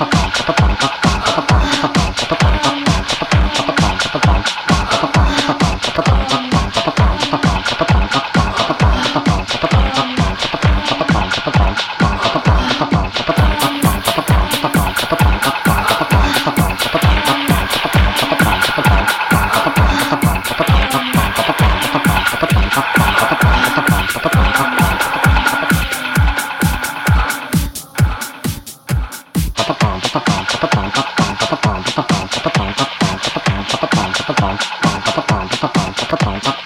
Thank you. Bye.